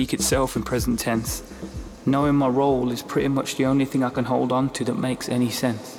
speak itself in present tense. Knowing my role is pretty much the only thing I can hold on to that makes any sense.